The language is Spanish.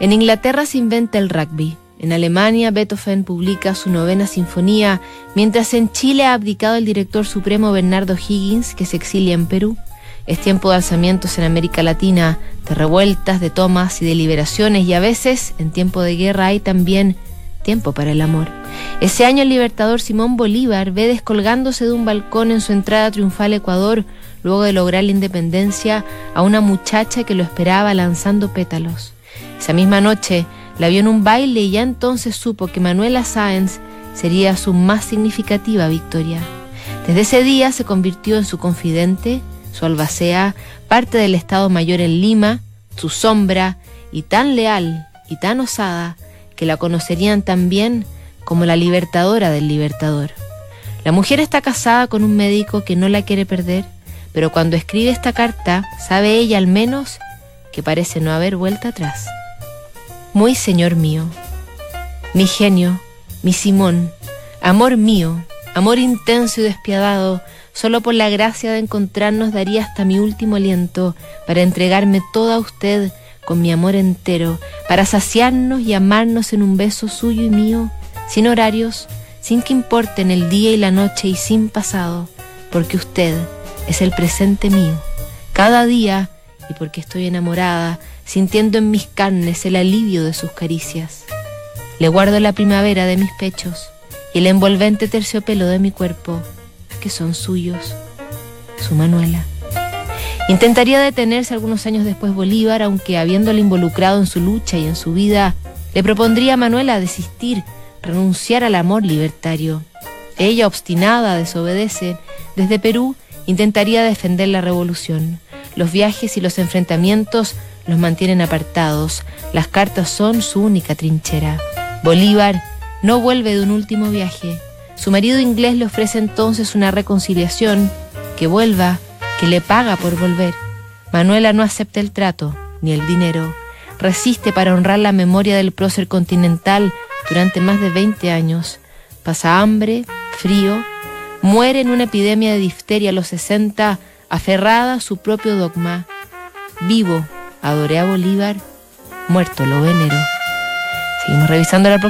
En Inglaterra se inventa el rugby. En Alemania, Beethoven publica su novena sinfonía, mientras en Chile ha abdicado el director supremo Bernardo Higgins, que se exilia en Perú. Es tiempo de alzamientos en América Latina, de revueltas, de tomas y de liberaciones, y a veces, en tiempo de guerra, hay también tiempo para el amor. Ese año el libertador Simón Bolívar ve descolgándose de un balcón en su entrada triunfal a Ecuador, luego de lograr la independencia, a una muchacha que lo esperaba lanzando pétalos. Esa misma noche la vio en un baile y ya entonces supo que Manuela Sáenz sería su más significativa victoria. Desde ese día se convirtió en su confidente, su albacea, parte del Estado Mayor en Lima, su sombra, y tan leal y tan osada que la conocerían también como la libertadora del libertador. La mujer está casada con un médico que no la quiere perder, pero cuando escribe esta carta sabe ella al menos que parece no haber vuelta atrás. Muy señor mío, mi genio, mi Simón, amor mío, amor intenso y despiadado, solo por la gracia de encontrarnos daría hasta mi último aliento para entregarme toda a usted con mi amor entero, para saciarnos y amarnos en un beso suyo y mío, sin horarios, sin que importen el día y la noche y sin pasado, porque usted es el presente mío, cada día y porque estoy enamorada, sintiendo en mis carnes el alivio de sus caricias. Le guardo la primavera de mis pechos y el envolvente terciopelo de mi cuerpo, que son suyos, su Manuela. Intentaría detenerse algunos años después Bolívar, aunque habiéndole involucrado en su lucha y en su vida, le propondría a Manuela desistir, renunciar al amor libertario. Ella, obstinada, desobedece. Desde Perú intentaría defender la revolución. Los viajes y los enfrentamientos los mantienen apartados. Las cartas son su única trinchera. Bolívar no vuelve de un último viaje. Su marido inglés le ofrece entonces una reconciliación, que vuelva, que le paga por volver. Manuela no acepta el trato, ni el dinero. Resiste para honrar la memoria del prócer continental durante más de 20 años. Pasa hambre, frío, muere en una epidemia de difteria a los 60, aferrada a su propio dogma. Vivo, adoré a Bolívar, muerto lo venero. Seguimos revisando la